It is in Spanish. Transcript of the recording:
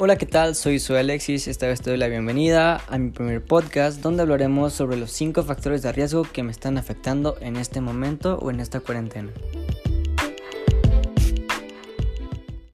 Hola, ¿qué tal? Soy Soy Alexis. Esta vez te doy la bienvenida a mi primer podcast donde hablaremos sobre los 5 factores de riesgo que me están afectando en este momento o en esta cuarentena.